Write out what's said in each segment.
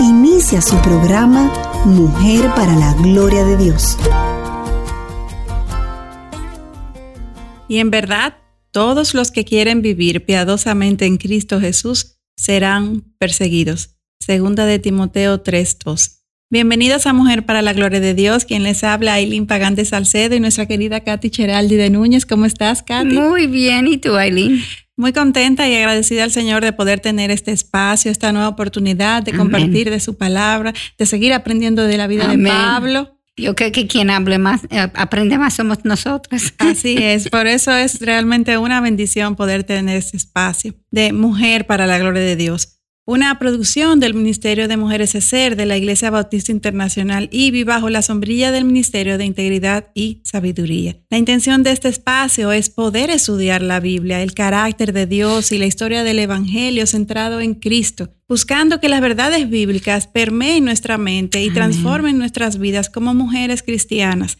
Inicia su programa Mujer para la Gloria de Dios. Y en verdad, todos los que quieren vivir piadosamente en Cristo Jesús serán perseguidos. Segunda de Timoteo 3:2. Bienvenidos a Mujer para la Gloria de Dios, quien les habla Aileen Pagán de Salcedo y nuestra querida Katy Cheraldi de Núñez. ¿Cómo estás, Katy? Muy bien, ¿y tú, Aileen? Muy contenta y agradecida al Señor de poder tener este espacio, esta nueva oportunidad de compartir de su palabra, de seguir aprendiendo de la vida de Pablo. Yo creo que quien hable más, eh, aprende más somos nosotros. Así es, por eso es realmente una bendición poder tener este espacio de mujer para la gloria de Dios una producción del Ministerio de Mujeres ESER de la Iglesia Bautista Internacional IBI bajo la sombrilla del Ministerio de Integridad y Sabiduría. La intención de este espacio es poder estudiar la Biblia, el carácter de Dios y la historia del Evangelio centrado en Cristo buscando que las verdades bíblicas permeen nuestra mente y transformen nuestras vidas como mujeres cristianas.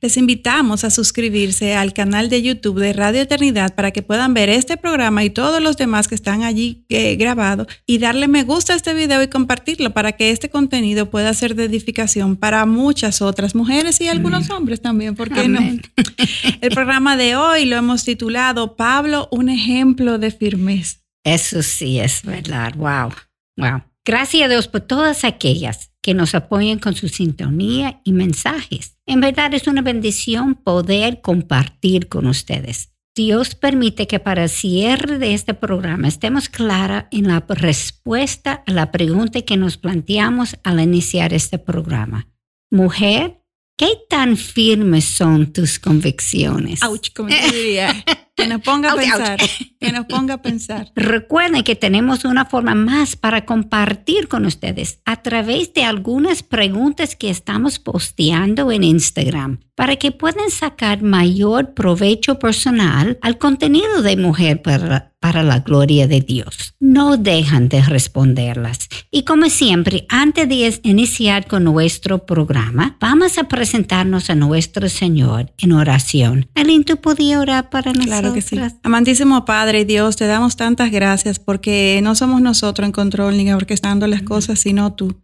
Les invitamos a suscribirse al canal de YouTube de Radio Eternidad para que puedan ver este programa y todos los demás que están allí eh, grabados y darle me gusta a este video y compartirlo para que este contenido pueda ser de edificación para muchas otras mujeres y algunos hombres también, ¿por qué no? El programa de hoy lo hemos titulado Pablo, un ejemplo de firmeza. Eso sí es verdad. Wow. Wow. Gracias a Dios por todas aquellas que nos apoyan con su sintonía y mensajes. En verdad es una bendición poder compartir con ustedes. Dios permite que para el cierre de este programa estemos clara en la respuesta a la pregunta que nos planteamos al iniciar este programa. Mujer, ¿qué tan firmes son tus convicciones? Ouch, como diría. Que nos ponga a pensar. Que nos ponga a pensar. Recuerden que tenemos una forma más para compartir con ustedes a través de algunas preguntas que estamos posteando en Instagram para que puedan sacar mayor provecho personal al contenido de Mujer para, para la Gloria de Dios. No dejan de responderlas. Y como siempre, antes de iniciar con nuestro programa, vamos a presentarnos a nuestro Señor en oración. Aline, ¿tú podías orar para nosotros? Claro que sí. Amantísimo Padre Dios, te damos tantas gracias porque no somos nosotros en control ni orquestando las cosas, sino tú.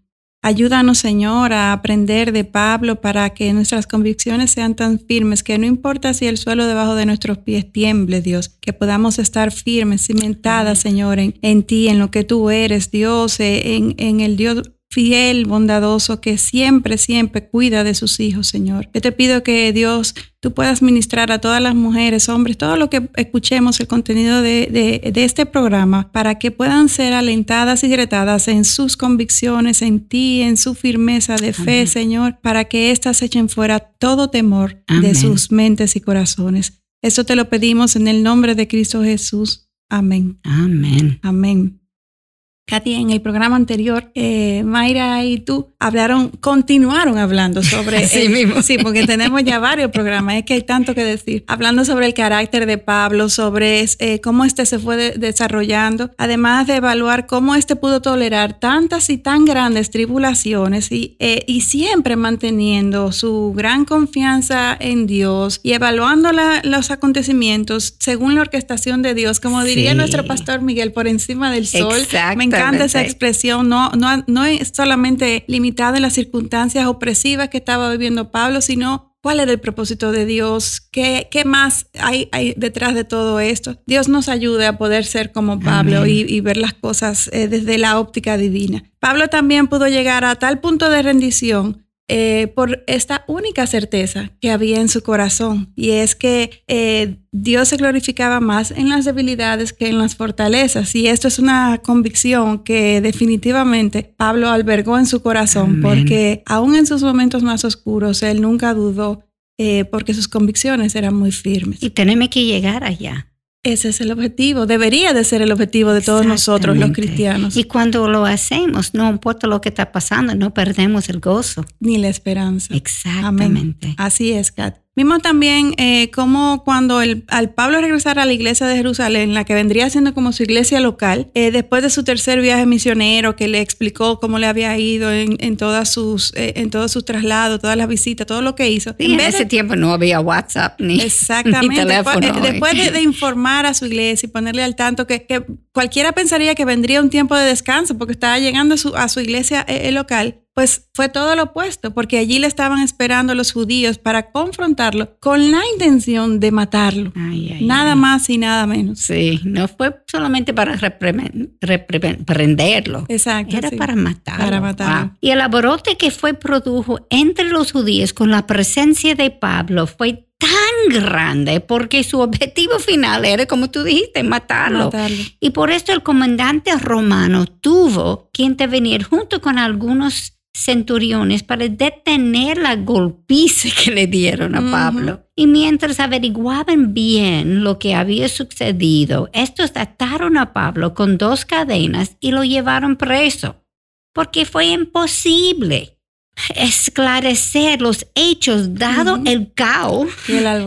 Ayúdanos, Señor, a aprender de Pablo para que nuestras convicciones sean tan firmes que no importa si el suelo debajo de nuestros pies tiemble, Dios, que podamos estar firmes, cimentadas, Señor, en, en ti, en lo que tú eres, Dios, en, en el Dios fiel, bondadoso, que siempre, siempre cuida de sus hijos, Señor. Yo te pido que Dios, tú puedas ministrar a todas las mujeres, hombres, todo lo que escuchemos, el contenido de, de, este programa, para que puedan ser alentadas y retadas en sus convicciones, en ti, en su firmeza de fe, Señor, para que éstas echen fuera todo temor de sus mentes y corazones. Esto te lo pedimos en el nombre de Cristo Jesús. Amén. Amén. Amén. Katy, en el programa anterior, eh, Mayra y tú hablaron, continuaron hablando sobre... sí, mismo. sí, porque tenemos ya varios programas, es que hay tanto que decir. Hablando sobre el carácter de Pablo, sobre eh, cómo este se fue desarrollando, además de evaluar cómo este pudo tolerar tantas y tan grandes tribulaciones y, eh, y siempre manteniendo su gran confianza en Dios y evaluando los acontecimientos según la orquestación de Dios, como diría nuestro pastor Miguel, por encima del sol. Exacto me encanta esa expresión, no, no, no es solamente limitada en las circunstancias opresivas que estaba viviendo Pablo, sino cuál era el propósito de Dios, qué, qué más hay, hay, detrás de todo esto. Dios nos ayude a poder ser como Pablo y, ver las cosas eh, desde la óptica divina. Pablo también pudo llegar a tal punto de rendición eh, por esta única certeza que había en su corazón y es que eh, Dios se glorificaba más en las debilidades que en las fortalezas y esto es una convicción que definitivamente Pablo albergó en su corazón porque aún en sus momentos más oscuros él nunca dudó eh, porque sus convicciones eran muy firmes. Y tenemos que llegar allá. Ese es el objetivo, debería de ser el objetivo de todos nosotros los cristianos. Y cuando lo hacemos, no importa lo que está pasando, no perdemos el gozo. Ni la esperanza. Exactamente. Así es, Kat. Vimos también eh, cómo cuando el, al Pablo regresar a la iglesia de Jerusalén, la que vendría siendo como su iglesia local, eh, después de su tercer viaje misionero, que le explicó cómo le había ido en, en todas sus, eh, en todos sus traslados, todas las visitas, todo lo que hizo. en, ese tiempo no había WhatsApp ni, exactamente, teléfono. Después, después de, informar a su iglesia y ponerle al tanto que, que, cualquiera pensaría que vendría un tiempo de descanso porque estaba llegando a su, a su iglesia local, pues fue todo lo opuesto, porque allí le estaban esperando los judíos para confrontarlo con la intención de matarlo. nada más y nada menos. Sí, no fue solamente para reprenderlo. Exacto. Era para matarlo. Para matarlo. Y el aborote que fue produjo entre los judíos con la presencia de Pablo fue tan grande porque su objetivo final era, como tú dijiste, matarlo. matarlo. Y por esto el comandante romano tuvo que intervenir junto con algunos centuriones para detener la golpiza que le dieron a Pablo. Y mientras averiguaban bien lo que había sucedido, estos ataron a Pablo con dos cadenas y lo llevaron preso, porque fue imposible esclarecer los hechos dado el caos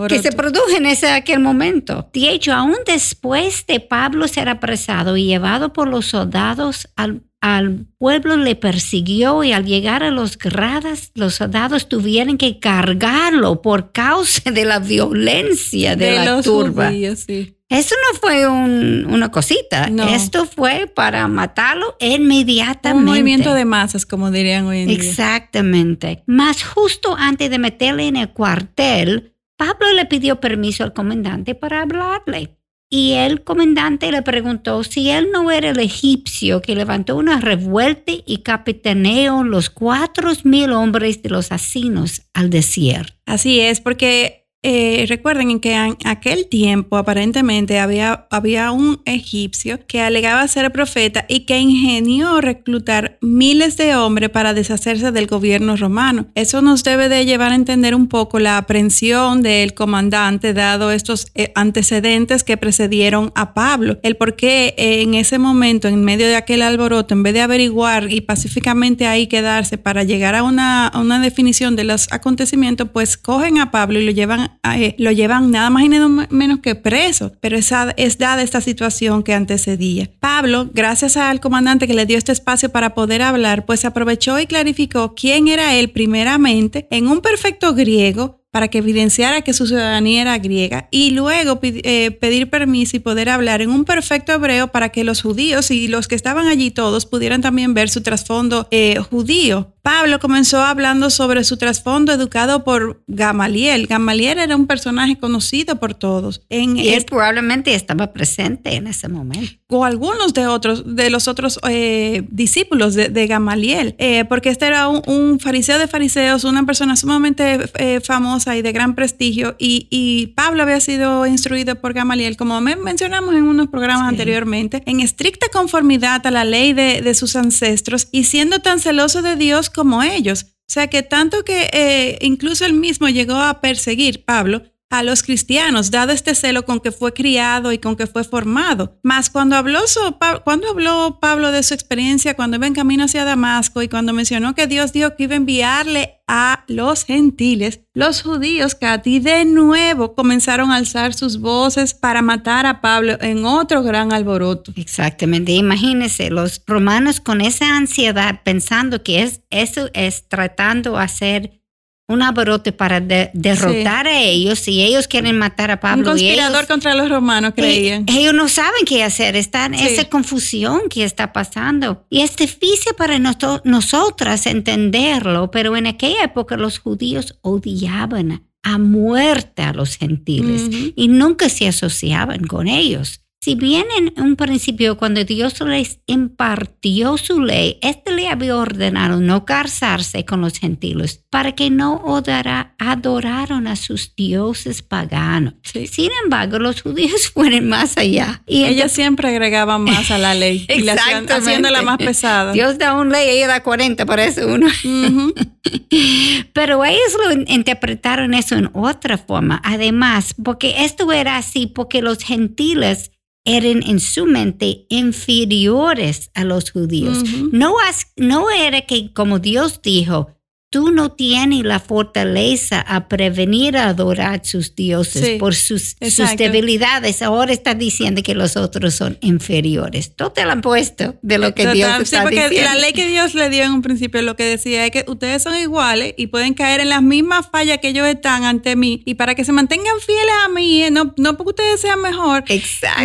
que se produjo en ese aquel momento. De hecho, aún después de Pablo ser apresado y llevado por los soldados al al pueblo le persiguió y al llegar a los gradas, los soldados tuvieron que cargarlo por causa de la violencia de, la turba. Eso no fue una cosita, esto fue para matarlo inmediatamente. Un movimiento de masas, como dirían hoy en día. Exactamente. Más justo antes de meterle en el cuartel, Pablo le pidió permiso al comandante para hablarle. Y el comandante le preguntó si él no era el egipcio que levantó una revuelta y capitaneó los cuatro mil hombres de los asinos al desierto. Así es, porque eh, recuerden que en aquel tiempo aparentemente había, había un egipcio que alegaba ser profeta y que ingenió reclutar miles de hombres para deshacerse del gobierno romano. Eso nos debe de llevar a entender un poco la aprensión del comandante dado estos eh, antecedentes que precedieron a Pablo. El por qué en ese momento, en medio de aquel alboroto, en vez de averiguar y pacíficamente ahí quedarse para llegar a una, a una definición de los acontecimientos, pues cogen a Pablo y lo llevan eh, lo llevan nada más y nada menos que preso, pero esa, es dada esta situación que antecedía. Pablo, gracias al comandante que le dio este espacio para poder hablar, pues aprovechó y clarificó quién era él primeramente en un perfecto griego para que evidenciara que su ciudadanía era griega y luego eh, pedir permiso y poder hablar en un perfecto hebreo para que los judíos y los que estaban allí todos pudieran también ver su trasfondo eh, judío. Pablo comenzó hablando sobre su trasfondo educado por Gamaliel. Gamaliel era un personaje conocido por todos. En y él probablemente estaba presente en ese momento. O algunos de otros, de los otros eh, discípulos de, Gamaliel, porque este era un, fariseo de fariseos, una persona sumamente famosa y de gran prestigio. Y, Pablo había sido instruido por Gamaliel, como mencionamos en unos programas anteriormente, en estricta conformidad a la ley de, sus ancestros y siendo tan celoso de Dios como ellos. O sea que tanto que eh, incluso él mismo llegó a perseguir Pablo a los cristianos, dado este celo con que fue criado y con que fue formado. Más cuando habló, cuando habló Pablo de su experiencia cuando iba en camino hacia Damasco y cuando mencionó que Dios dijo que iba a enviarle a los gentiles, los judíos, Katy, de nuevo comenzaron a alzar sus voces para matar a Pablo en otro gran alboroto. Exactamente. Imagínense, los romanos con esa ansiedad pensando que es, eso es tratando de hacer un aborote para derrotar a ellos y ellos quieren matar a Pablo. Un conspirador contra los romanos, creían. ellos no saben qué hacer, están en esa confusión que está pasando. Y es difícil para nosotras entenderlo, pero en aquella época los judíos odiaban a muerte a los gentiles y nunca se asociaban con ellos. Si bien en un principio cuando Dios les impartió su ley, este le había ordenado no casarse con los gentiles para que no adoraron a sus dioses paganos. Sin embargo, los judíos fueron más allá. Y Ellos siempre agregaban más a la ley, y la haciéndola más pesada. Dios da una ley, ella da 40, parece uno. Pero ellos lo interpretaron eso en otra forma. Además, porque esto era así, porque los gentiles eran en su mente inferiores a los judíos. no, no era que, como Dios dijo, tú no tienes la fortaleza a prevenir a adorar sus dioses por sus, sus, debilidades. Ahora está diciendo que los otros son inferiores. Todo te lo han puesto de lo que Dios está sí, porque La ley que Dios le dio en un principio lo que decía es que ustedes son iguales y pueden caer en las mismas fallas que ellos están ante mí. Y para que se mantengan fieles a mí, eh, no, no porque ustedes sean mejor,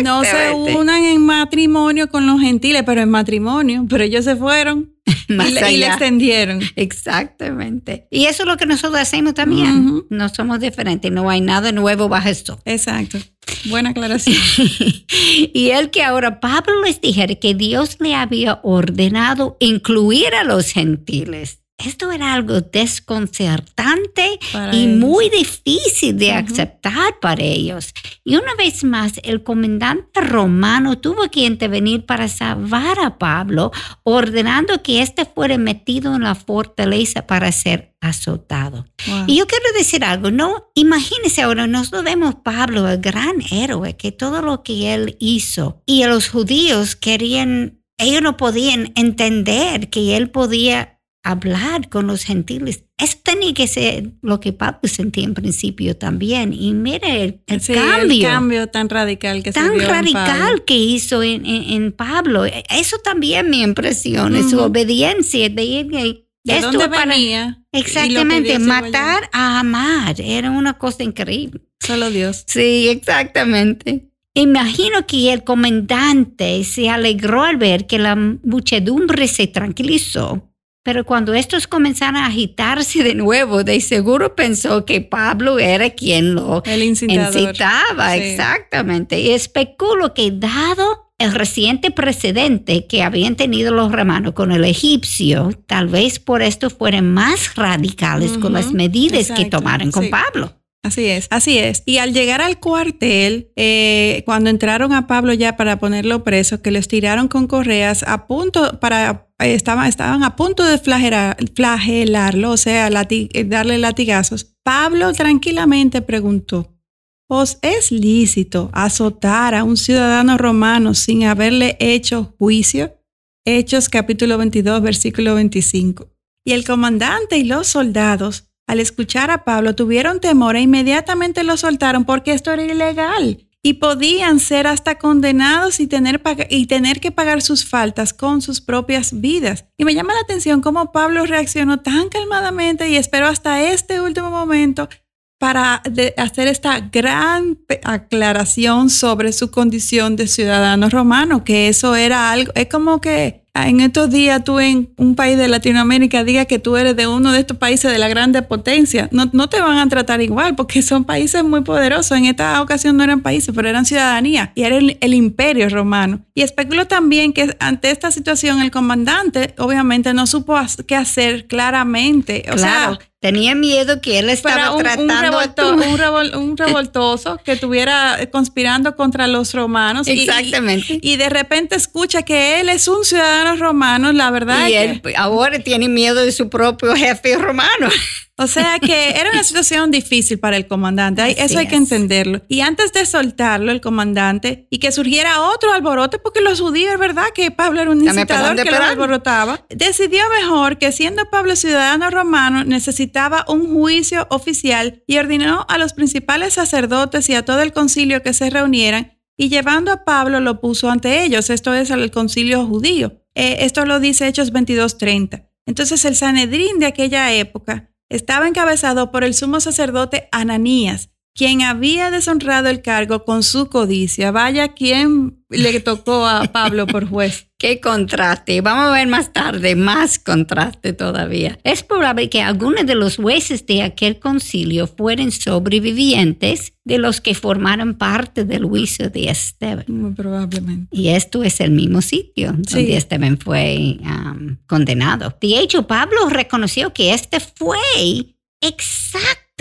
no se unan en matrimonio con los gentiles, pero en matrimonio. Pero ellos se fueron más y, le, extendieron. Exactamente. Y eso es lo que nosotros hacemos también. No somos diferentes, no hay nada nuevo bajo esto. Exacto. Buena aclaración. y el que ahora Pablo les dijera que Dios le había ordenado incluir a los gentiles esto era algo desconcertante y muy difícil de aceptar para ellos. Y una vez más, el comandante romano tuvo que intervenir para salvar a Pablo, ordenando que éste fuera metido en la fortaleza para ser azotado. Y yo quiero decir algo, no, imagínense ahora, nosotros vemos Pablo, el gran héroe, que todo lo que él hizo y los judíos querían, ellos no podían entender que él podía hablar con los gentiles. Eso tenía que ser lo que Pablo sentía en principio también. Y mire el, cambio. El cambio tan radical que tan radical que hizo en, en, Pablo. Eso también me impresiona, su obediencia de ir ¿De dónde venía? Exactamente, matar a amar. Era una cosa increíble. Solo Dios. Sí, exactamente. Imagino que el comandante se alegró al ver que la muchedumbre se tranquilizó pero cuando estos comenzaron a agitarse de nuevo, de seguro pensó que Pablo era quien lo incitaba. Exactamente. Y especulo que dado el reciente precedente que habían tenido los romanos con el egipcio, tal vez por esto fueran más radicales con las medidas que tomaron con Pablo. Así es, así es. Y al llegar al cuartel, eh, cuando entraron a Pablo ya para ponerlo preso, que les tiraron con correas a punto para estaban, estaban a punto de flagelarlo, o sea, eh, darle latigazos. Pablo tranquilamente preguntó, ¿os es lícito azotar a un ciudadano romano sin haberle hecho juicio? Hechos capítulo 22, versículo 25. Y el comandante y los soldados al escuchar a Pablo tuvieron temor e inmediatamente lo soltaron porque esto era ilegal y podían ser hasta condenados y tener, y tener que pagar sus faltas con sus propias vidas. Y me llama la atención cómo Pablo reaccionó tan calmadamente y esperó hasta este último momento para hacer esta gran aclaración sobre su condición de ciudadano romano, que eso era algo, es como que en estos días tú en un país de Latinoamérica digas que tú eres de uno de estos países de la grande potencia, no, no, te van a tratar igual porque son países muy poderosos. En esta ocasión no eran países, pero eran ciudadanía y era el, imperio romano. Y especulo también que ante esta situación el comandante obviamente no supo qué hacer claramente. O sea, Tenía miedo que él estaba tratando un, un, revoltoso que estuviera conspirando contra los romanos. Exactamente. Y, de repente escucha que él es un ciudadano romano, la verdad. Y él ahora tiene miedo de su propio jefe romano. O sea que era una situación difícil para el comandante, eso hay que entenderlo. Y antes de soltarlo, el comandante, y que surgiera otro alboroto, porque los judíos, ¿verdad? Que Pablo era un incitador que lo alborotaba, decidió mejor que siendo Pablo ciudadano romano, necesitaba un juicio oficial y ordenó a los principales sacerdotes y a todo el concilio que se reunieran y llevando a Pablo lo puso ante ellos, esto es al concilio judío. Eh, esto lo dice Hechos 22:30. Entonces el Sanedrín de aquella época estaba encabezado por el sumo sacerdote Ananías, quien había deshonrado el cargo con su codicia. Vaya quien le tocó a Pablo por juez. Qué contraste. Vamos a ver más tarde, más contraste todavía. Es probable que algunos de los jueces de aquel concilio fueran sobrevivientes de los que formaron parte del juicio de Esteban. Muy probablemente. Y esto es el mismo sitio donde Esteban fue um, condenado. De hecho, Pablo reconoció que este fue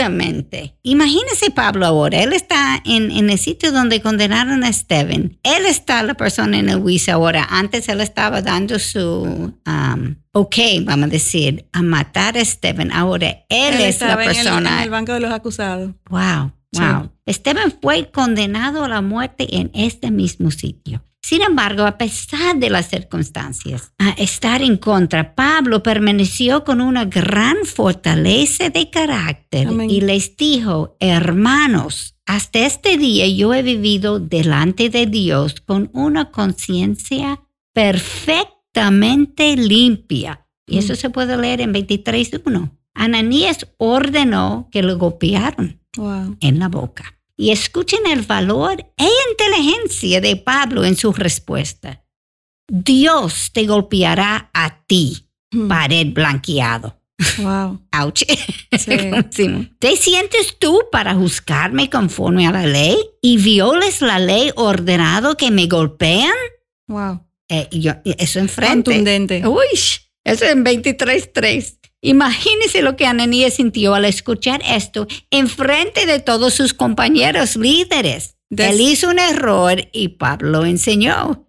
exactamente. Imagínese Pablo ahora, él está en, en, el sitio donde condenaron a Esteban. Él está la persona en el juicio ahora. Antes él estaba dando su um, ok, vamos a decir, a matar a Esteban. Ahora él, es la persona. En el, el banco de los acusados. Wow. Wow. Esteban fue condenado a la muerte en este mismo sitio. Sin embargo, a pesar de las circunstancias, a estar en contra, Pablo permaneció con una gran fortaleza de carácter y les dijo, hermanos, hasta este día yo he vivido delante de Dios con una conciencia perfectamente limpia. Y eso se puede leer en 23.1. Ananías ordenó que lo golpearon en la boca. Y escuchen el valor e inteligencia de Pablo en su respuesta. Dios te golpeará a ti, hmm. pared blanqueado. Wow. Ouch. ¿Te sientes tú para juzgarme conforme a la ley y violes la ley ordenado que me golpean? Wow. Eh, yo, eso enfrente. Contundente. Uy, eso en 23.3. Imagínese lo que Ananías sintió al escuchar esto en frente de todos sus compañeros líderes. Él hizo un error y Pablo enseñó.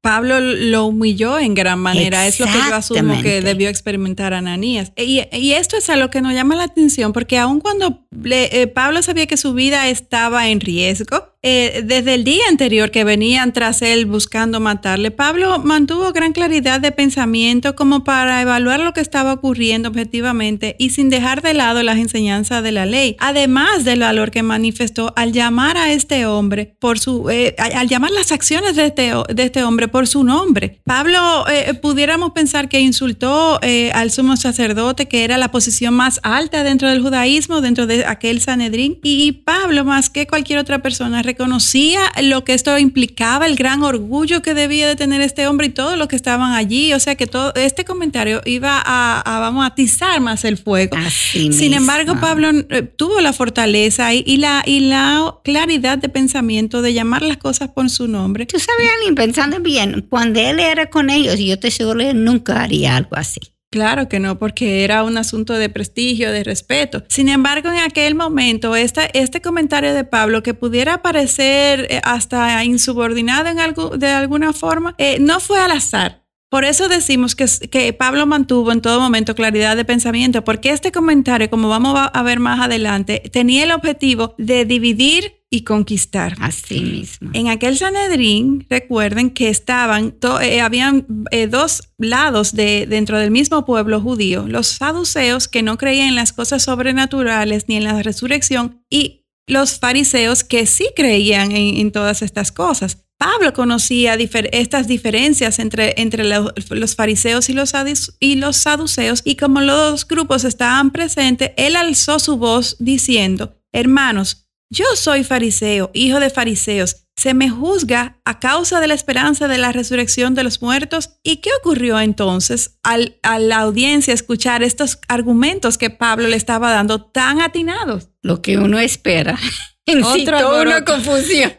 Pablo lo humilló en gran manera. Es lo que yo asumo que debió experimentar Ananías. Y, y, esto es a lo que nos llama la atención, porque aun cuando eh, Pablo sabía que su vida estaba en riesgo, eh, desde el día anterior que venían tras él buscando matarle, Pablo mantuvo gran claridad de pensamiento como para evaluar lo que estaba ocurriendo objetivamente y sin dejar de lado las enseñanzas de la ley, además del valor que manifestó al llamar a este hombre por su, eh, al llamar las acciones de este, de este hombre por su nombre. Pablo, eh, pudiéramos pensar que insultó eh, al sumo sacerdote, que era la posición más alta dentro del judaísmo, dentro de aquel Sanedrín. Y Pablo, más que cualquier otra persona, reconocía lo que esto implicaba, el gran orgullo que debía de tener este hombre y todos los que estaban allí. O sea que todo este comentario iba a, vamos, a atizar más el fuego. Sin embargo, Pablo eh, tuvo la fortaleza y, la, y la claridad de pensamiento de llamar las cosas por su nombre. Tú sabes, alguien pensando bien, cuando él era con ellos, yo te aseguro que nunca haría algo así. Claro que no, porque era un asunto de prestigio, de respeto. Sin embargo, en aquel momento, esta, este comentario de Pablo, que pudiera parecer eh, hasta insubordinado en algo, de alguna forma, eh, no fue al azar. Por eso decimos que, que, Pablo mantuvo en todo momento claridad de pensamiento, porque este comentario, como vamos a ver más adelante, tenía el objetivo de dividir y conquistar. Así mismo. En aquel Sanedrín, recuerden que estaban, eh, habían eh, dos lados de, dentro del mismo pueblo judío, los saduceos que no creían en las cosas sobrenaturales ni en la resurrección y los fariseos que sí creían en, todas estas cosas. Pablo conocía estas diferencias entre, entre los, fariseos y los, y los saduceos y como los dos grupos estaban presentes, él alzó su voz diciendo, hermanos, yo soy fariseo, hijo de fariseos. Se me juzga a causa de la esperanza de la resurrección de los muertos. ¿Y qué ocurrió entonces al, a la audiencia escuchar estos argumentos que Pablo le estaba dando tan atinados? Lo que uno espera. Otra una confusión.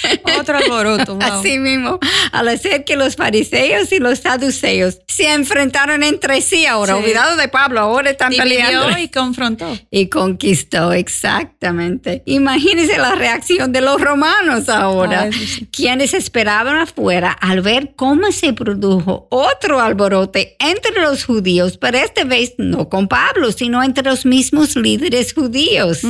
Otro alboroto. Así mismo, al hacer que los fariseos y los saduceos se enfrentaron entre sí ahora, olvidado de Pablo, ahora están peleando. y confrontó. Y conquistó, exactamente. Imagínense la reacción de los romanos ahora, quienes esperaban afuera al ver cómo se produjo otro alborote entre los judíos, pero esta vez no con Pablo, sino entre los mismos líderes judíos.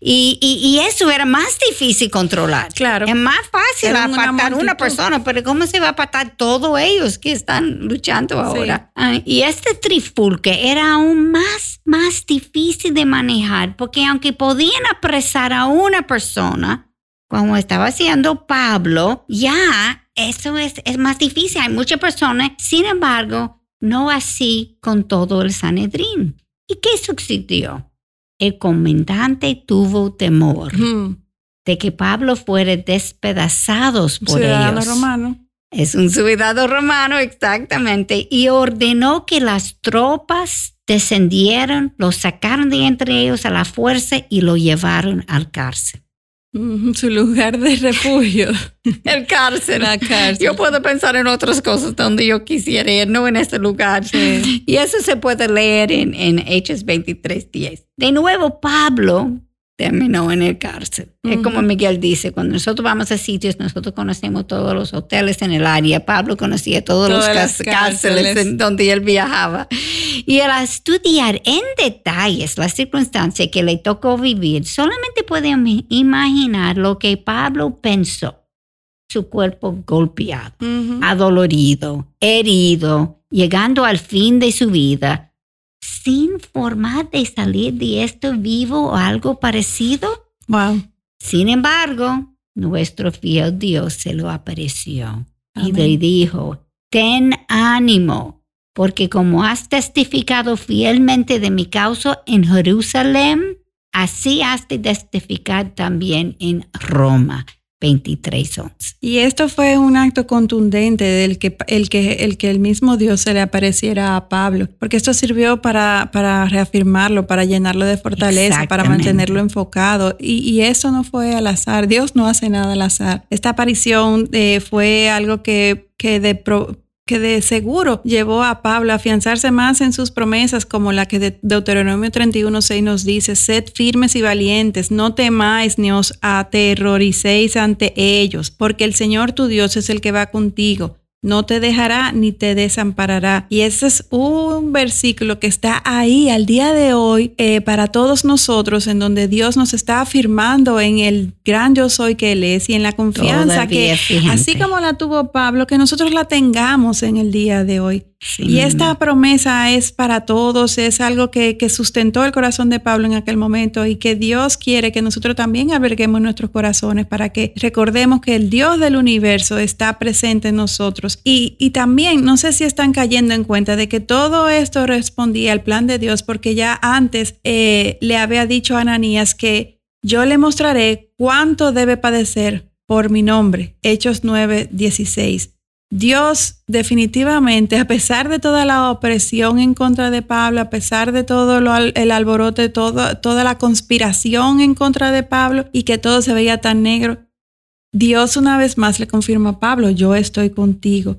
y, y, eso era más difícil controlar. Claro más fácil apartar una, persona, pero ¿cómo se va a apartar todos ellos que están luchando ahora? y este trifulque era aún más, más difícil de manejar, porque aunque podían apresar a una persona, como estaba haciendo Pablo, ya eso es, es más difícil. Hay muchas personas, sin embargo, no así con todo el Sanedrín. ¿Y qué sucedió? El comandante tuvo temor de que Pablo fuera despedazado por ellos. romano. Es un soldado romano, exactamente. Y ordenó que las tropas descendieran, lo sacaron de entre ellos a la fuerza y lo llevaron al cárcel. Su lugar de refugio. El cárcel. La cárcel. Yo puedo pensar en otras cosas donde yo quisiera ir, no en este lugar. Y eso se puede leer en, en Hechos 23.10. De nuevo, Pablo terminó en el cárcel. Es como Miguel dice, cuando nosotros vamos a sitios, nosotros conocemos todos los hoteles en el área. Pablo conocía todos los cárceles, en donde él viajaba. Y al estudiar en detalles las circunstancias que le tocó vivir, solamente podemos imaginar lo que Pablo pensó. Su cuerpo golpeado, adolorido, herido, llegando al fin de su vida, sin forma de salir de esto vivo o algo parecido. Wow. Sin embargo, nuestro fiel Dios se lo apareció y le dijo, ten ánimo, porque como has testificado fielmente de mi causa en Jerusalén, así has de testificar también en Roma. 23 Y esto fue un acto contundente del que el, que el que el mismo Dios se le apareciera a Pablo, porque esto sirvió para, para reafirmarlo, para llenarlo de fortaleza, para mantenerlo enfocado. Y, y, eso no fue al azar, Dios no hace nada al azar. Esta aparición eh, fue algo que, que de que de seguro llevó a Pablo a afianzarse más en sus promesas, como la que de Deuteronomio 31.6 nos dice, sed firmes y valientes, no temáis ni os aterroricéis ante ellos, porque el Señor tu Dios es el que va contigo no te dejará ni te desamparará. Y ese es un versículo que está ahí al día de hoy eh, para todos nosotros, en donde Dios nos está afirmando en el gran yo soy que Él es y en la confianza que, así como la tuvo Pablo, que nosotros la tengamos en el día de hoy. Y esta promesa es para todos, es algo que, sustentó el corazón de Pablo en aquel momento y que Dios quiere que nosotros también alberguemos nuestros corazones para que recordemos que el Dios del universo está presente en nosotros. Y, también, no sé si están cayendo en cuenta de que todo esto respondía al plan de Dios porque ya antes eh, le había dicho a Ananías que yo le mostraré cuánto debe padecer por mi nombre. Hechos 9, 16. Dios definitivamente, a pesar de toda la opresión en contra de Pablo, a pesar de todo el alborote, todo, toda la conspiración en contra de Pablo y que todo se veía tan negro, Dios una vez más le confirma a Pablo, yo estoy contigo,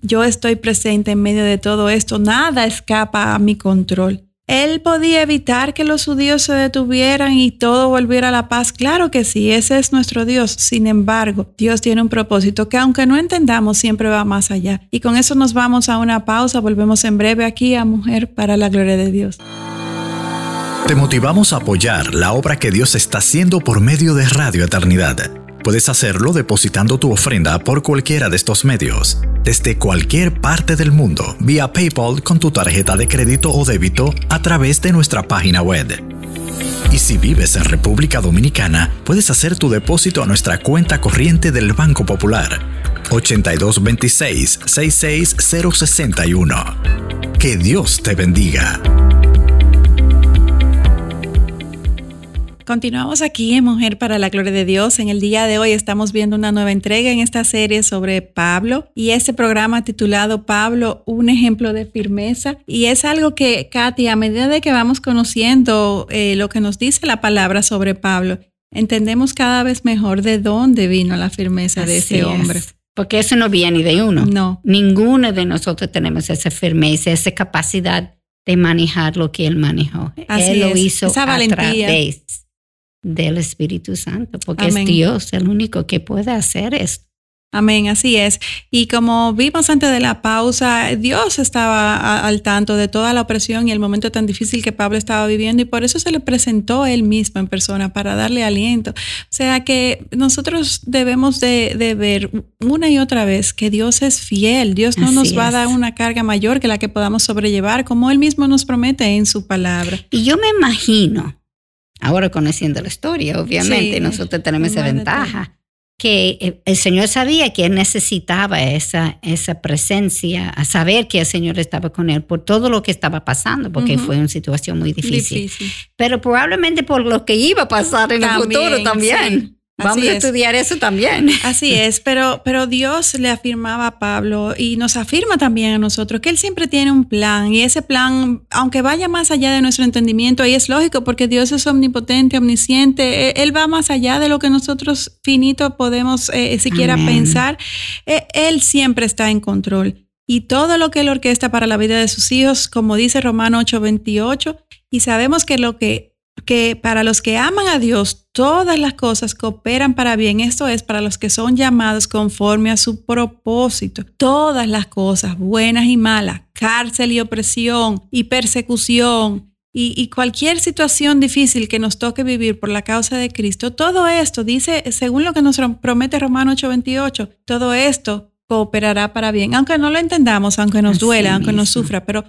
yo estoy presente en medio de todo esto, nada escapa a mi control. Él podía evitar que los judíos se detuvieran y todo volviera a la paz. Claro que sí, ese es nuestro Dios. Sin embargo, Dios tiene un propósito que aunque no entendamos, siempre va más allá. Y con eso nos vamos a una pausa. Volvemos en breve aquí a Mujer para la Gloria de Dios. Te motivamos a apoyar la obra que Dios está haciendo por medio de Radio Eternidad. Puedes hacerlo depositando tu ofrenda por cualquiera de estos medios, desde cualquier parte del mundo, vía PayPal con tu tarjeta de crédito o débito a través de nuestra página web. Y si vives en República Dominicana, puedes hacer tu depósito a nuestra cuenta corriente del Banco Popular 8226 66061. Que Dios te bendiga. Continuamos aquí en Mujer para la Gloria de Dios. En el día de hoy estamos viendo una nueva entrega en esta serie sobre Pablo y este programa titulado Pablo, un ejemplo de firmeza. Y es algo que, Katy, a medida de que vamos conociendo eh, lo que nos dice la palabra sobre Pablo, entendemos cada vez mejor de dónde vino la firmeza de ese hombre. Porque eso no viene de uno. No. Ninguno de nosotros tenemos esa firmeza, esa capacidad de manejar lo que él manejó. Así él lo hizo esa valentía. Del Espíritu Santo, porque es Dios el único que puede hacer esto. Amén, así es. Y como vimos antes de la pausa, Dios estaba al tanto de toda la opresión y el momento tan difícil que Pablo estaba viviendo y por eso se le presentó él mismo en persona para darle aliento. O sea que nosotros debemos de, ver una y otra vez que Dios es fiel. Dios no nos va a dar una carga mayor que la que podamos sobrellevar, como él mismo nos promete en su palabra. Y yo me imagino Ahora conociendo la historia, obviamente, nosotros tenemos esa ventaja, que eh, el Señor sabía que él necesitaba esa, esa presencia, a saber que el Señor estaba con él por todo lo que estaba pasando, porque fue una situación muy difícil. Pero probablemente por lo que iba a pasar en el futuro también. Vamos a estudiar eso también. Así es, pero, pero Dios le afirmaba a Pablo y nos afirma también a nosotros que Él siempre tiene un plan y ese plan, aunque vaya más allá de nuestro entendimiento, y es lógico porque Dios es omnipotente, omnisciente, e, Él va más allá de lo que nosotros finito podemos eh, siquiera pensar, e, Él siempre está en control. Y todo lo que Él orquesta para la vida de sus hijos, como dice Romano 8:28, y sabemos que lo que que para los que aman a Dios, todas las cosas cooperan para bien. Esto es para los que son llamados conforme a su propósito. Todas las cosas, buenas y malas, cárcel y opresión y persecución. Y, cualquier situación difícil que nos toque vivir por la causa de Cristo, todo esto, dice, según lo que nos promete Romano 8:28, todo esto cooperará para bien, aunque no lo entendamos, aunque nos duela, aunque nos sufra, pero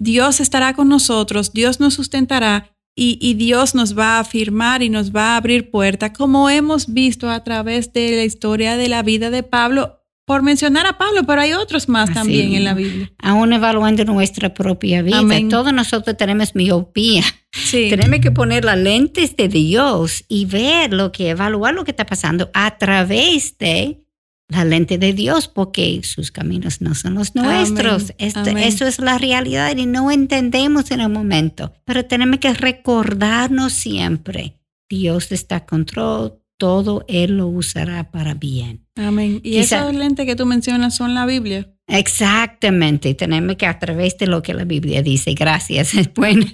Dios estará con nosotros, Dios nos sustentará y, Dios nos va a afirmar y nos va a abrir puertas, como hemos visto a través de la historia de la vida de Pablo, por mencionar a Pablo, pero hay otros más también en la Biblia. Aún evaluando nuestra propia vida, todos nosotros tenemos miopía. Tenemos que poner las lentes de Dios y ver lo que, evaluar lo que está pasando a través de la lente de Dios, porque sus caminos no son los nuestros. Este, eso es la realidad y no entendemos en el momento, pero tenemos que recordarnos siempre, Dios está a control, todo Él lo usará para bien. Amén. ¿Y esas lentes que tú mencionas son la Biblia? Exactamente, tenemos que a través de lo que la Biblia dice, gracias, bueno,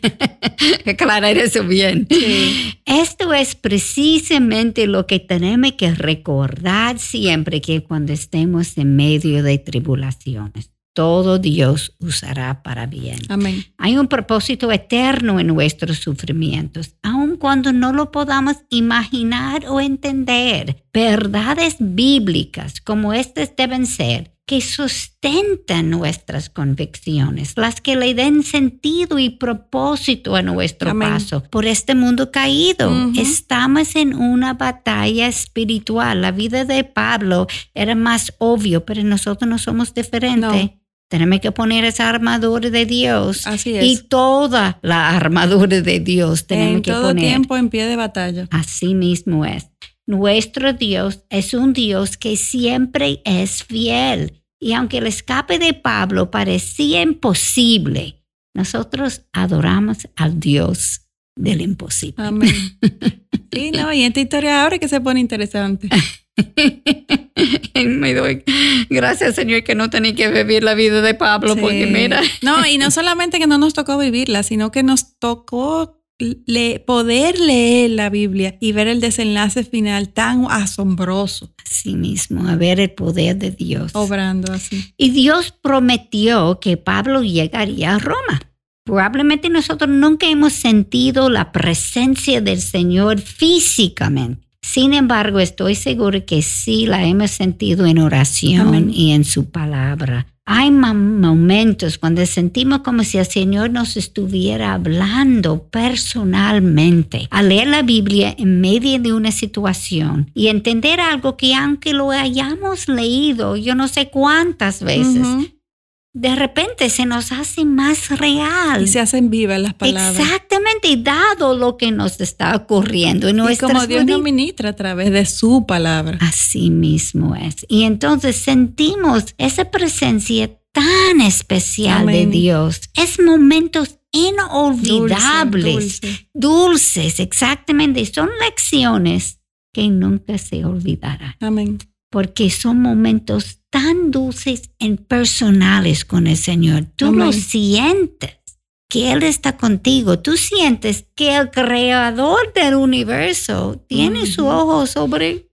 aclarar eso bien. Esto es precisamente lo que tenemos que recordar siempre que cuando estemos en medio de tribulaciones todo Dios usará para bien. Amén. Hay un propósito eterno en nuestros sufrimientos, aun cuando no lo podamos imaginar o entender. Verdades bíblicas como estas deben ser que sustentan nuestras convicciones, las que le den sentido y propósito a nuestro paso por este mundo caído. Estamos en una batalla espiritual. La vida de Pablo era más obvio, pero nosotros no somos diferentes. Tenemos que poner esa armadura de Dios. Así es. Y toda la armadura de Dios tenemos que todo tiempo en pie de batalla. Así mismo es. Nuestro Dios es un Dios que siempre es fiel. Y aunque el escape de Pablo parecía imposible, nosotros adoramos al Dios del imposible. Amén. Sí, no, y esta historia ahora que se pone interesante. Me doy gracias Señor que no tenía que vivir la vida de Pablo porque mira. No, y no solamente que no nos tocó vivirla, sino que nos tocó poder leer la Biblia y ver el desenlace final tan asombroso. Así mismo, a ver el poder de Dios. Obrando así. Y Dios prometió que Pablo llegaría a Roma. Probablemente nosotros nunca hemos sentido la presencia del Señor físicamente sin embargo, estoy seguro que sí la hemos sentido en oración y en su palabra. Hay momentos cuando sentimos como si el Señor nos estuviera hablando personalmente. Al leer la Biblia en medio de una situación y entender algo que aunque lo hayamos leído yo no sé cuántas veces, de repente se nos hace más real. Y se hacen vivas las palabras. Exactamente, y dado lo que nos está ocurriendo. En y como Dios nos ministra a través de su palabra. Así mismo es. Y entonces sentimos esa presencia tan especial de Dios. Es momentos inolvidables. Dulces, exactamente. Son lecciones que nunca se olvidarán. Amén. Porque son momentos tan dulces y personales con el Señor. Tú lo sientes que Él está contigo. Tú sientes que el creador del universo tiene su ojo sobre,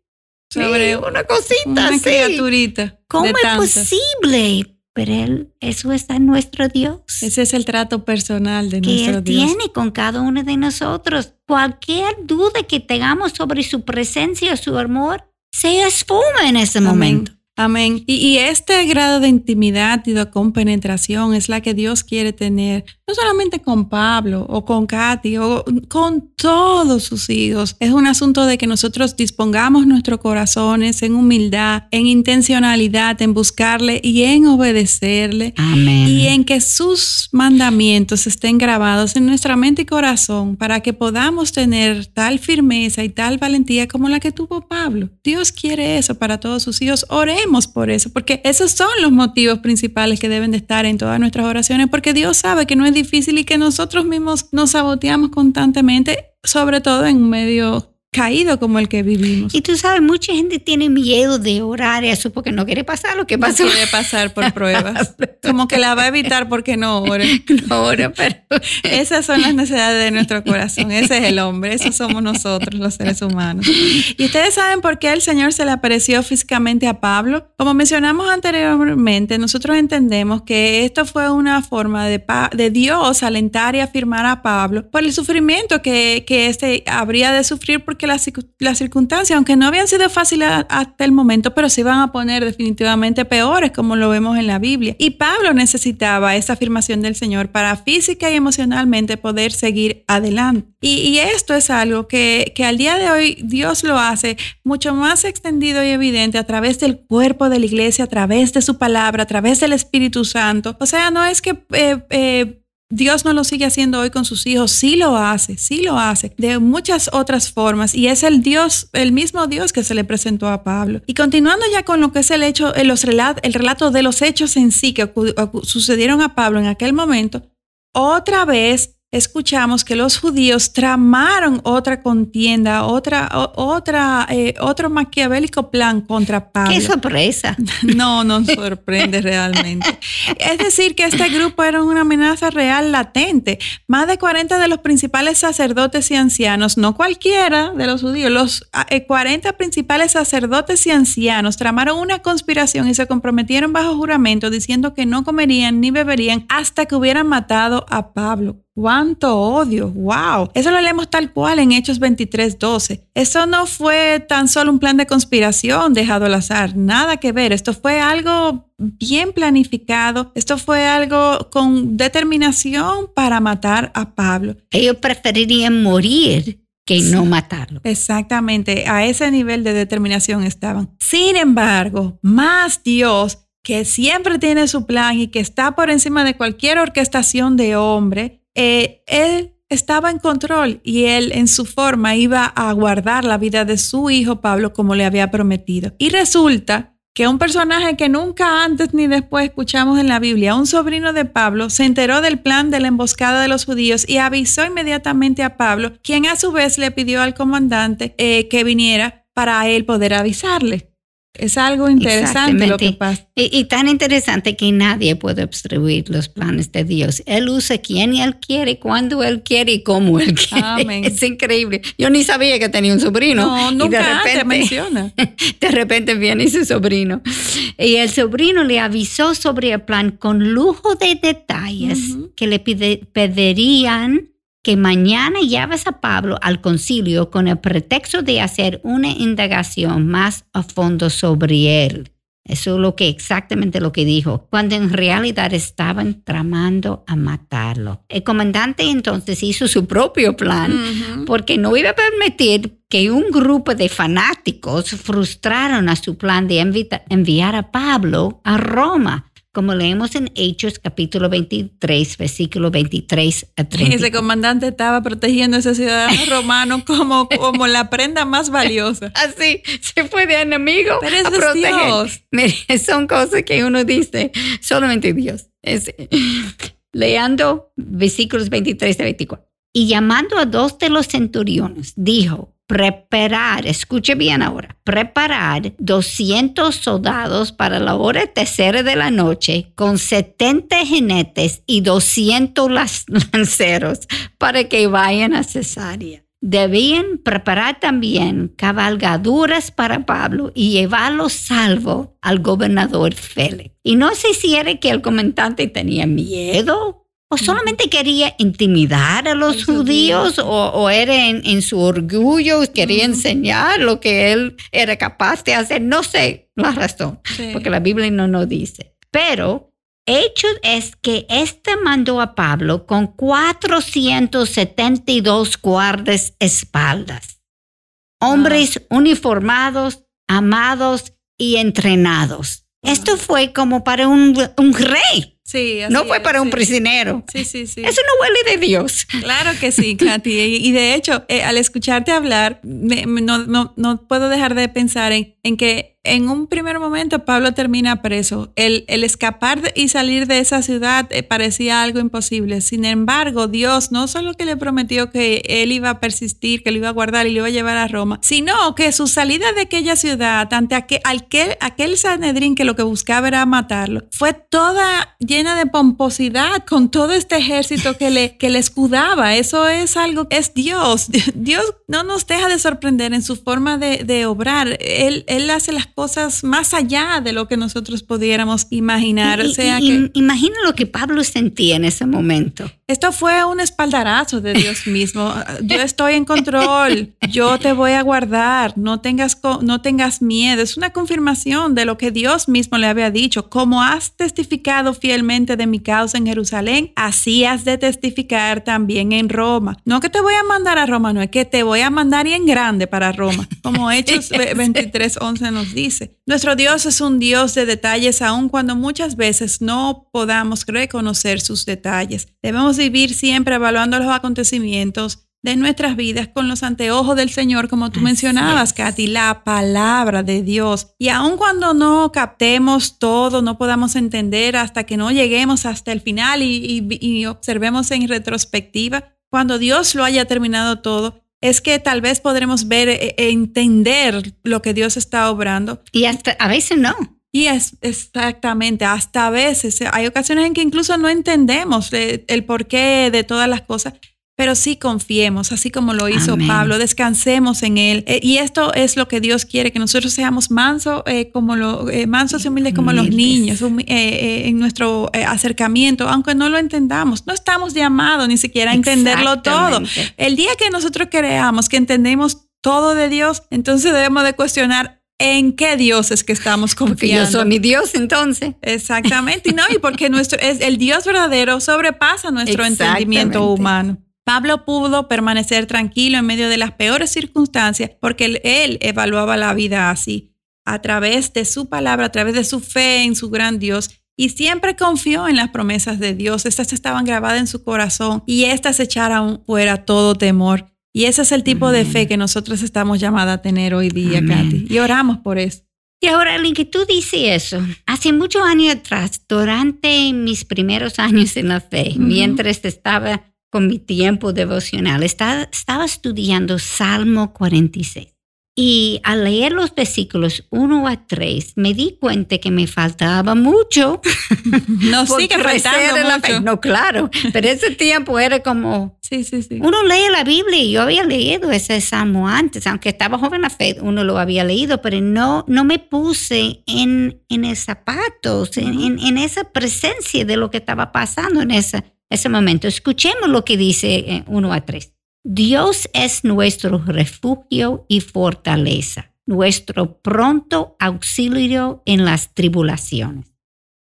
sobre una cosita una criaturita. ¿Cómo es posible? Pero Él, eso está en nuestro Dios. Ese es el trato personal de que nuestro él tiene con cada uno de nosotros. Cualquier duda que tengamos sobre su presencia o su amor, se esfuma en ese momento. Amén. Y, y, este grado de intimidad y de compenetración es la que Dios quiere tener, no solamente con Pablo o con Katy o con todos sus hijos. Es un asunto de que nosotros dispongamos nuestros corazones en humildad, en intencionalidad, en buscarle y en obedecerle. Amén. Y en que sus mandamientos estén grabados en nuestra mente y corazón para que podamos tener tal firmeza y tal valentía como la que tuvo Pablo. Dios quiere eso para todos sus hijos. Oremos por eso, porque esos son los motivos principales que deben de estar en todas nuestras oraciones, porque Dios sabe que no es difícil y que nosotros mismos nos saboteamos constantemente, sobre todo en un medio caído como el que vivimos. Y tú sabes, mucha gente tiene miedo de orar eso porque no quiere pasar lo que pasó. No quiere pasar por pruebas. como que la va a evitar porque no ore. No ore, pero... Esas son las necesidades de nuestro corazón. Ese es el hombre. Esos somos nosotros, los seres humanos. Y ustedes saben por qué el Señor se le apareció físicamente a Pablo. Como mencionamos anteriormente, nosotros entendemos que esto fue una forma de, de Dios alentar y afirmar a Pablo por el sufrimiento que, que este habría de sufrir porque que las, circunstancias, aunque no habían sido fáciles hasta el momento, pero se iban a poner definitivamente peores, como lo vemos en la Biblia. Y Pablo necesitaba esa afirmación del Señor para física y emocionalmente poder seguir adelante. Y, y esto es algo que, que al día de hoy Dios lo hace mucho más extendido y evidente a través del cuerpo de la iglesia, a través de su palabra, a través del Espíritu Santo. O sea, no es que eh, eh, Dios no lo sigue haciendo hoy con sus hijos, sí lo hace, sí lo hace, de muchas otras formas. Y es el Dios, el mismo Dios que se le presentó a Pablo. Y continuando ya con lo que es el hecho, el, el relato de los hechos en sí que sucedieron a Pablo en aquel momento, otra vez escuchamos que los judíos tramaron otra contienda, otra, otra, eh, otro maquiavélico plan contra Pablo. ¡Qué sorpresa! No, no sorprende realmente. Es decir, que este grupo era una amenaza real latente. Más de 40 de los principales sacerdotes y ancianos, no cualquiera de los judíos, los 40 eh, principales sacerdotes y ancianos tramaron una conspiración y se comprometieron bajo juramento diciendo que no comerían ni beberían hasta que hubieran matado a Pablo. ¡Cuánto odio! ¡Wow! Eso lo leemos tal cual en Hechos 23, 12. Eso no fue tan solo un plan de conspiración dejado al azar, nada que ver. Esto fue algo bien planificado. Esto fue algo con determinación para matar a Pablo. Ellos preferirían morir que no matarlo. Exactamente, a ese nivel de determinación estaban. Sin embargo, más Dios que siempre tiene su plan y que está por encima de cualquier orquestación de hombre, eh, él estaba en control y él en su forma iba a guardar la vida de su hijo Pablo como le había prometido. Y resulta que un personaje que nunca antes ni después escuchamos en la Biblia, un sobrino de Pablo, se enteró del plan de la emboscada de los judíos y avisó inmediatamente a Pablo, quien a su vez le pidió al comandante eh, que viniera para él poder avisarle. Es algo interesante lo que pasa. Y, tan interesante que nadie puede obstruir los planes de Dios. Él usa quien Él quiere, cuando Él quiere y cómo Él quiere. Es increíble. Yo ni sabía que tenía un sobrino. No, nunca y de repente, menciona. De repente viene ese sobrino. Y el sobrino le avisó sobre el plan con lujo de detalles que le pedirían que mañana lleves a Pablo al concilio con el pretexto de hacer una indagación más a fondo sobre él. Eso es lo que exactamente lo que dijo, cuando en realidad estaban tramando a matarlo. El comandante entonces hizo su propio plan porque no iba a permitir que un grupo de fanáticos frustraran a su plan de enviar a Pablo a Roma como leemos en Hechos capítulo 23, versículo 23 a 30. Ese comandante estaba protegiendo a ese ciudadano romano como, como la prenda más valiosa. Así, se fue de enemigo Pero a proteger. Mire, son cosas que uno dice, solamente Dios. Es, leando versículos 23 a 24. Y llamando a dos de los centuriones, dijo, preparar, escuche bien ahora, preparar 200 soldados para la hora tercera de la noche con 70 jinetes y 200 lanceros para que vayan a Cesarea. Debían preparar también cabalgaduras para Pablo y llevarlo salvo al gobernador Félix. Y no sé si era que el comandante tenía miedo ¿O solamente quería intimidar a los, judíos? ¿O, era en, su orgullo, quería enseñar lo que él era capaz de hacer? No sé la razón, porque la Biblia no nos dice. Pero hecho es que este mandó a Pablo con 472 guardas espaldas. Hombres uniformados, amados y entrenados. Esto fue como para un, un rey. Sí, no fue para un prisionero. Sí, sí, sí. Eso no huele de Dios. Claro que sí, Katy. Y, de hecho, eh, al escucharte hablar, no, no, no, puedo dejar de pensar en, en que en un primer momento Pablo termina preso. El, el escapar y salir de esa ciudad eh, parecía algo imposible. Sin embargo, Dios no solo que le prometió que él iba a persistir, que lo iba a guardar y lo iba a llevar a Roma, sino que su salida de aquella ciudad ante aquel, aquel, aquel Sanedrín que lo que buscaba era matarlo, fue toda llena de pomposidad con todo este ejército que le, que le escudaba. Eso es algo, es Dios. Dios no nos deja de sorprender en su forma de, de obrar. Él, él hace las cosas más allá de lo que nosotros pudiéramos imaginar. o sea que, imagina lo que Pablo sentía en ese momento. Esto fue un espaldarazo de Dios mismo. Yo estoy en control, yo te voy a guardar, no tengas, no tengas miedo. Es una confirmación de lo que Dios mismo le había dicho. Como has testificado fielmente de mi causa en Jerusalén, así has de testificar también en Roma. No que te voy a mandar a Roma, no es que te voy a mandar y en grande para Roma, como Hechos 23, 11 nos dice. Nuestro Dios es un Dios de detalles, aun cuando muchas veces no podamos reconocer sus detalles. Debemos vivir siempre evaluando los acontecimientos de nuestras vidas con los anteojos del Señor, como tú mencionabas, Katy, la palabra de Dios. Y aun cuando no captemos todo, no podamos entender hasta que no lleguemos hasta el final y, observemos en retrospectiva, cuando Dios lo haya terminado todo, es que tal vez podremos ver e, e entender lo que Dios está obrando. Y hasta a veces no. Y es exactamente, hasta a veces hay ocasiones en que incluso no entendemos eh, el, porqué de todas las cosas, pero sí confiemos, así como lo hizo Pablo, descansemos en Él. Eh, y esto es lo que Dios quiere, que nosotros seamos mansos, eh, como lo, mansos y humildes como los niños en nuestro acercamiento, aunque no lo entendamos. No estamos llamados ni siquiera a entenderlo todo. El día que nosotros creamos que entendemos todo de Dios, entonces debemos de cuestionar en qué Dios es que estamos confiando. Porque yo soy mi Dios entonces. Exactamente, y no, y porque nuestro, es, el Dios verdadero sobrepasa nuestro entendimiento humano. Pablo pudo permanecer tranquilo en medio de las peores circunstancias porque él, evaluaba la vida así, a través de su palabra, a través de su fe en su gran Dios. Y siempre confió en las promesas de Dios. Estas estaban grabadas en su corazón y estas echaron fuera todo temor. Y ese es el tipo de fe que nosotros estamos llamadas a tener hoy día, Katy. Y oramos por eso. Y ahora, Link, que tú dices eso, hace muchos años atrás, durante mis primeros años en la fe, mientras estaba con mi tiempo devocional, estaba, estaba estudiando Salmo 46. Y al leer los versículos 1 a 3, me di cuenta que me faltaba mucho. No sigue faltando mucho. No, claro, pero ese tiempo era como... Sí, sí, sí. Uno lee la Biblia y yo había leído ese salmo antes, aunque estaba joven en la fe, uno lo había leído, pero no, no me puse en, en el zapatos, en, en, esa presencia de lo que estaba pasando en ese, ese momento. Escuchemos lo que dice 1 eh, a 3. Dios es nuestro refugio y fortaleza, nuestro pronto auxilio en las tribulaciones.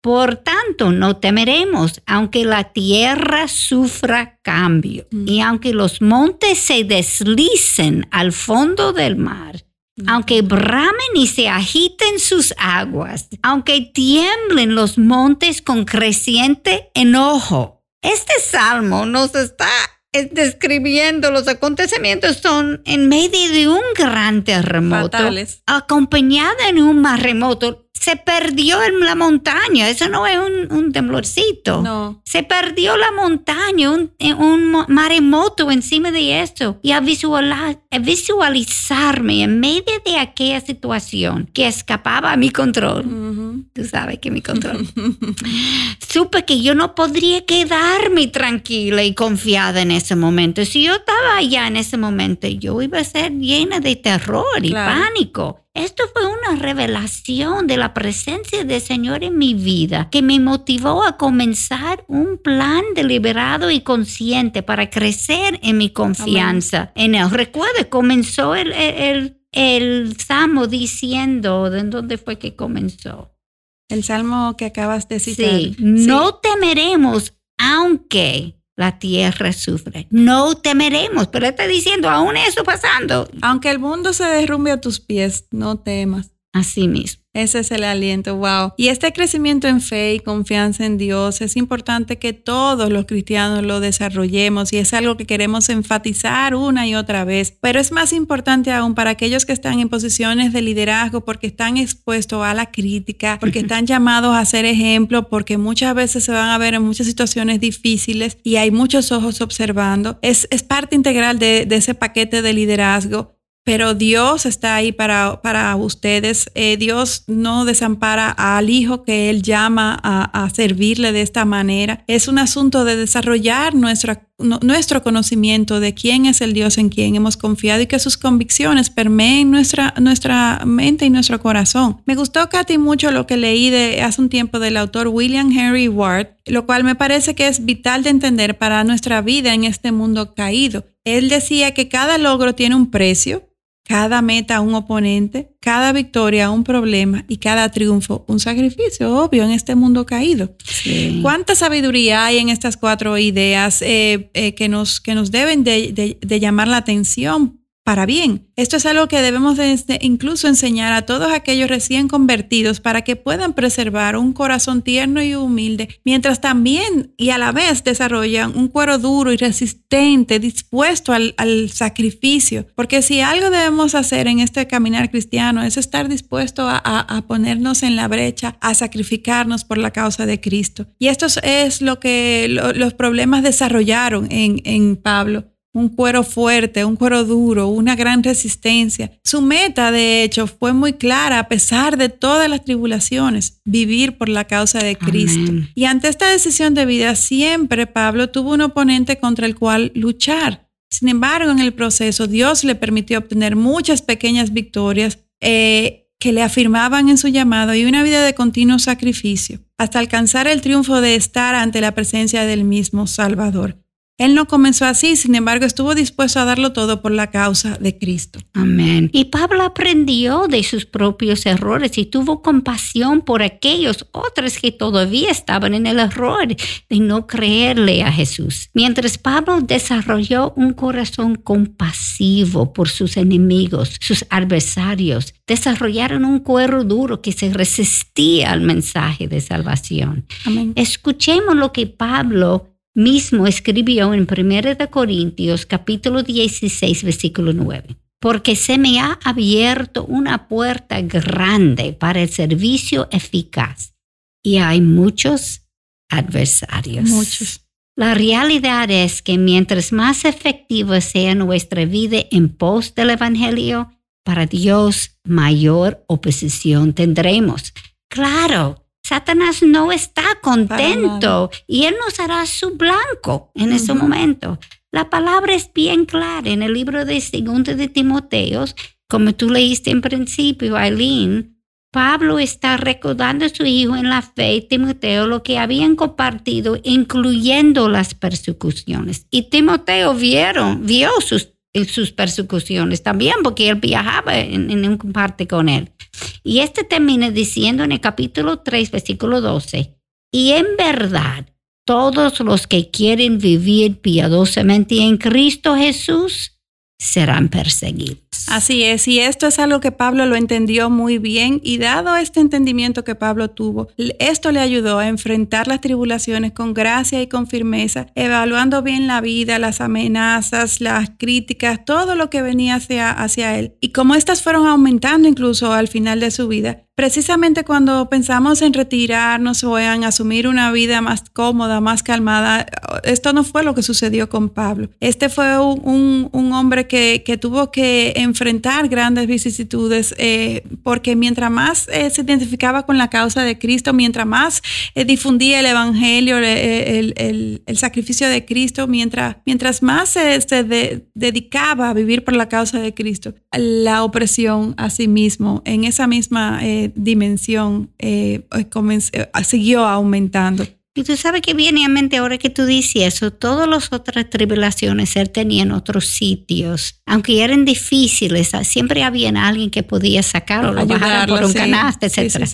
Por tanto, no temeremos, aunque la tierra sufra cambio mm. y aunque los montes se deslicen al fondo del mar, mm. aunque bramen y se agiten sus aguas, aunque tiemblen los montes con creciente enojo. Este salmo nos está describiendo los acontecimientos son en medio de un gran terremoto, acompañada en un maremoto. Se perdió en la montaña, eso no es un, temblorcito. No. Se perdió la montaña, un, un maremoto encima de esto. Y a, visualizarme en medio de aquella situación que escapaba a mi control Tú sabes que me controla. Supe que yo no podría quedarme tranquila y confiada en ese momento. Si yo estaba allá en ese momento, yo iba a ser llena de terror y pánico. Esto fue una revelación de la presencia del Señor en mi vida que me motivó a comenzar un plan deliberado y consciente para crecer en mi confianza en Él. Recuerde, comenzó el, el, el, salmo diciendo, ¿de dónde fue que comenzó? El salmo que acabas de citar. Sí, no temeremos aunque la tierra sufre. No temeremos, pero está diciendo, aún eso pasando. Aunque el mundo se derrumbe a tus pies, no temas. Así mismo. Ese es el aliento, wow. Y este crecimiento en fe y confianza en Dios es importante que todos los cristianos lo desarrollemos y es algo que queremos enfatizar una y otra vez. Pero es más importante aún para aquellos que están en posiciones de liderazgo porque están expuestos a la crítica, porque están llamados a ser ejemplo, porque muchas veces se van a ver en muchas situaciones difíciles y hay muchos ojos observando. Es, es parte integral de, de ese paquete de liderazgo pero Dios está ahí para, para ustedes. Eh, Dios no desampara al hijo que Él llama a, servirle de esta manera. Es un asunto de desarrollar nuestra, nuestro conocimiento de quién es el Dios en quien hemos confiado y que sus convicciones permeen nuestra, nuestra mente y nuestro corazón. Me gustó, Katy, mucho lo que leí de hace un tiempo del autor William Henry Ward, lo cual me parece que es vital de entender para nuestra vida en este mundo caído. Él decía que cada logro tiene un precio cada meta un oponente, cada victoria un problema y cada triunfo un sacrificio, obvio, en este mundo caído. ¿Cuánta sabiduría hay en estas cuatro ideas eh, eh, que, nos, que nos deben de, de llamar la atención para bien. Esto es algo que debemos de incluso enseñar a todos aquellos recién convertidos para que puedan preservar un corazón tierno y humilde, mientras también y a la vez desarrollan un cuero duro y resistente, dispuesto al, sacrificio. Porque si algo debemos hacer en este caminar cristiano es estar dispuesto a, ponernos en la brecha, a sacrificarnos por la causa de Cristo. Y esto es lo que los problemas desarrollaron en Pablo un cuero fuerte, un cuero duro, una gran resistencia. Su meta, de hecho, fue muy clara a pesar de todas las tribulaciones, vivir por la causa de Cristo. Y ante esta decisión de vida, siempre Pablo tuvo un oponente contra el cual luchar. Sin embargo, en el proceso, Dios le permitió obtener muchas pequeñas victorias eh, que le afirmaban en su llamado y una vida de continuo sacrificio, hasta alcanzar el triunfo de estar ante la presencia del mismo Salvador. Él no comenzó así, sin embargo, estuvo dispuesto a darlo todo por la causa de Cristo. Amén. Y Pablo aprendió de sus propios errores y tuvo compasión por aquellos otros que todavía estaban en el error de no creerle a Jesús. Mientras Pablo desarrolló un corazón compasivo por sus enemigos, sus adversarios, desarrollaron un cuero duro que se resistía al mensaje de salvación. Amén. Escuchemos lo que Pablo mismo escribió en 1 Corintios capítulo 16 versículo 9. Porque se me ha abierto una puerta grande para el servicio eficaz y hay muchos adversarios. Muchos. La realidad es que mientras más efectiva sea nuestra vida en pos del Evangelio, para Dios mayor oposición tendremos. Claro, Satanás no está contento y él nos hará su blanco en ese momento. La palabra es bien clara en el libro de Segundo de Timoteos, como tú leíste en principio, Aileen. Pablo está recordando a su hijo en la fe, Timoteo, lo que habían compartido, incluyendo las persecuciones. Y Timoteo vieron, vio sus, sus persecuciones también, porque él viajaba en, en un parte con él. Y este termina diciendo en el capítulo 3, versículo 12, y en verdad, todos los que quieren vivir piadosamente en Cristo Jesús serán perseguidos. Así es, y esto es algo que Pablo lo entendió muy bien y dado este entendimiento que Pablo tuvo, esto le ayudó a enfrentar las tribulaciones con gracia y con firmeza, evaluando bien la vida, las amenazas, las críticas, todo lo que venía hacia, hacia él. Y como estas fueron aumentando incluso al final de su vida, precisamente cuando pensamos en retirarnos o en asumir una vida más cómoda, más calmada, esto no fue lo que sucedió con Pablo. Este fue un, hombre que, tuvo que enfrentar grandes vicisitudes eh, porque mientras más eh, se identificaba con la causa de Cristo, mientras más eh, difundía el Evangelio, el, sacrificio de Cristo, mientras, mientras más se, dedicaba a vivir por la causa de Cristo, la opresión a sí mismo en esa misma dimensión siguió aumentando. Y tú sabes que viene a mente ahora que tú dices eso, todas las otras tribulaciones él tenía en otros sitios, aunque eran difíciles, siempre había alguien que podía sacarlo, lo bajar por un canasto, etc.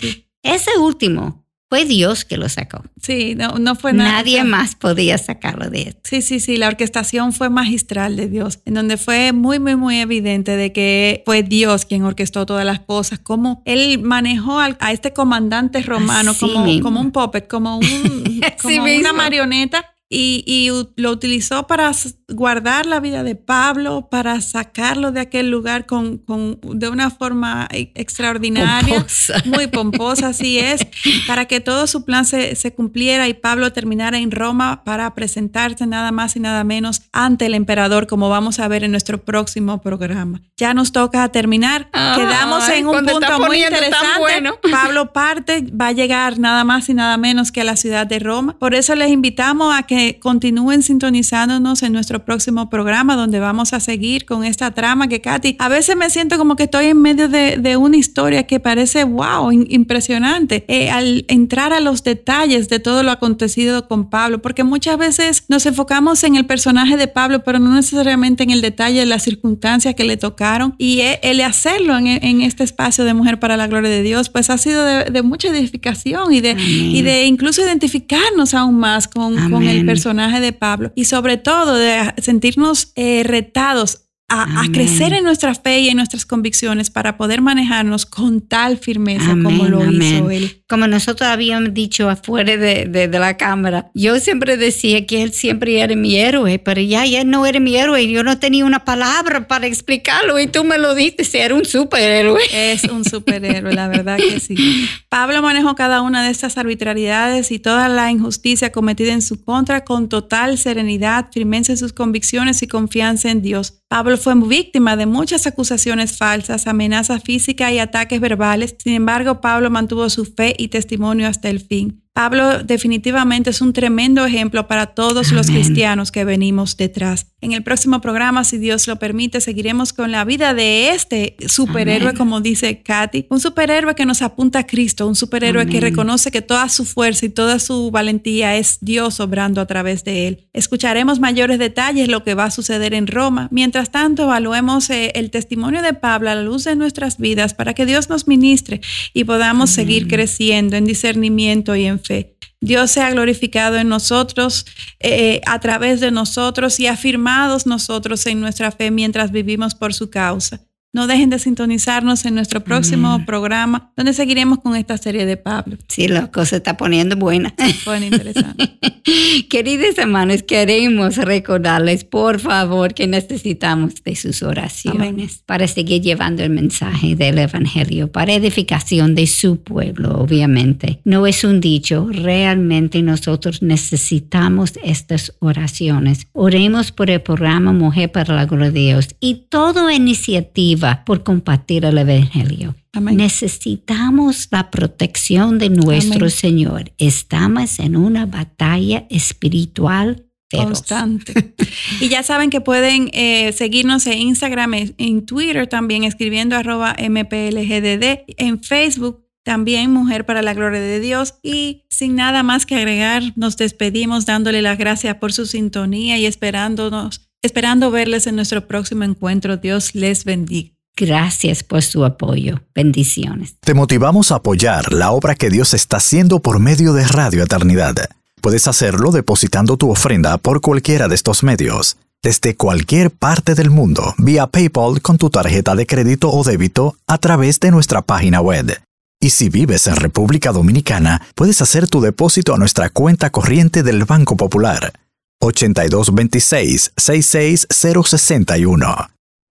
Ese último fue Dios que lo sacó. Sí, no, no fue nada. Nadie más podía sacarlo de esto. Sí, sí, sí, la orquestación fue magistral de Dios, en donde fue muy, muy, muy evidente de que fue Dios quien orquestó todas las cosas, como él manejó a este comandante romano como, como un puppet, como, un, como una marioneta y, lo utilizó para guardar la vida de Pablo, para sacarlo de aquel lugar con, de una forma e, extraordinaria, muy pomposa, así es, para que todo su plan se, cumpliera y Pablo terminara en Roma para presentarse nada más y nada menos ante el emperador, como vamos a ver en nuestro próximo programa. Ya nos toca terminar, quedamos en un punto muy interesante. Pablo parte, va a llegar nada más y nada menos que a la ciudad de Roma. Por eso les invitamos a que continúen sintonizándonos en nuestro próximo programa donde vamos a seguir con esta trama que Katy, a veces me siento como que estoy en medio de, una historia que parece wow, impresionante, eh, al entrar a los detalles de todo lo acontecido con Pablo, porque muchas veces nos enfocamos en el personaje de Pablo, pero no necesariamente en el detalle de las circunstancias que le tocaron y e, el hacerlo en, este espacio de Mujer para la Gloria de Dios, pues ha sido de, mucha edificación y de, y de incluso identificarnos aún más con, con el personaje de Pablo y sobre todo de sentirnos eh, retados a, crecer en nuestra fe y en nuestras convicciones para poder manejarnos con tal firmeza como lo hizo él. Como nosotros habíamos dicho afuera de, de, la cámara, yo siempre decía que él siempre era mi héroe, pero ya, ya no era mi héroe, yo no tenía una palabra para explicarlo y tú me lo diste, era un superhéroe. Es un superhéroe, la verdad que sí. Pablo manejó cada una de estas arbitrariedades y toda la injusticia cometida en su contra con total serenidad, firmeza en sus convicciones y confianza en Dios. Pablo fue víctima de muchas acusaciones falsas, amenazas físicas y ataques verbales. Sin embargo, Pablo mantuvo su fe y testimonio hasta el fin. Pablo definitivamente es un tremendo ejemplo para todos los cristianos que venimos detrás. En el próximo programa, si Dios lo permite, seguiremos con la vida de este superhéroe, como dice Katy, un superhéroe que nos apunta a Cristo, un superhéroe que reconoce que toda su fuerza y toda su valentía es Dios obrando a través de él. Escucharemos mayores detalles lo que va a suceder en Roma. Mientras tanto, evaluemos eh, el testimonio de Pablo a la luz de nuestras vidas para que Dios nos ministre y podamos seguir creciendo en discernimiento y en Dios sea glorificado en nosotros, eh, a través de nosotros y afirmados nosotros en nuestra fe mientras vivimos por su causa. No dejen de sintonizarnos en nuestro próximo programa, donde seguiremos con esta serie de Pablo. Sí, la cosa está poniendo buena. Bueno, interesante. Queridos hermanos, queremos recordarles, por favor, que necesitamos de sus oraciones para seguir llevando el mensaje del Evangelio, para edificación de su pueblo, obviamente. No es un dicho, realmente nosotros necesitamos estas oraciones. Oremos por el programa Mujer para la Gloria de Dios y toda iniciativa por compartir el Evangelio. Necesitamos la protección de nuestro Señor. Estamos en una batalla espiritual constante. y ya saben que pueden eh, seguirnos en Instagram, en Twitter también, escribiendo arroba mplgdd, en Facebook también Mujer para la Gloria de Dios. Y sin nada más que agregar, nos despedimos dándole las gracias por su sintonía y esperándonos Esperando verles en nuestro próximo encuentro. Dios les bendiga. Gracias por su apoyo. Bendiciones. Te motivamos a apoyar la obra que Dios está haciendo por medio de Radio Eternidad. Puedes hacerlo depositando tu ofrenda por cualquiera de estos medios, desde cualquier parte del mundo, vía PayPal con tu tarjeta de crédito o débito a través de nuestra página web. Y si vives en República Dominicana, puedes hacer tu depósito a nuestra cuenta corriente del Banco Popular 8226 66061.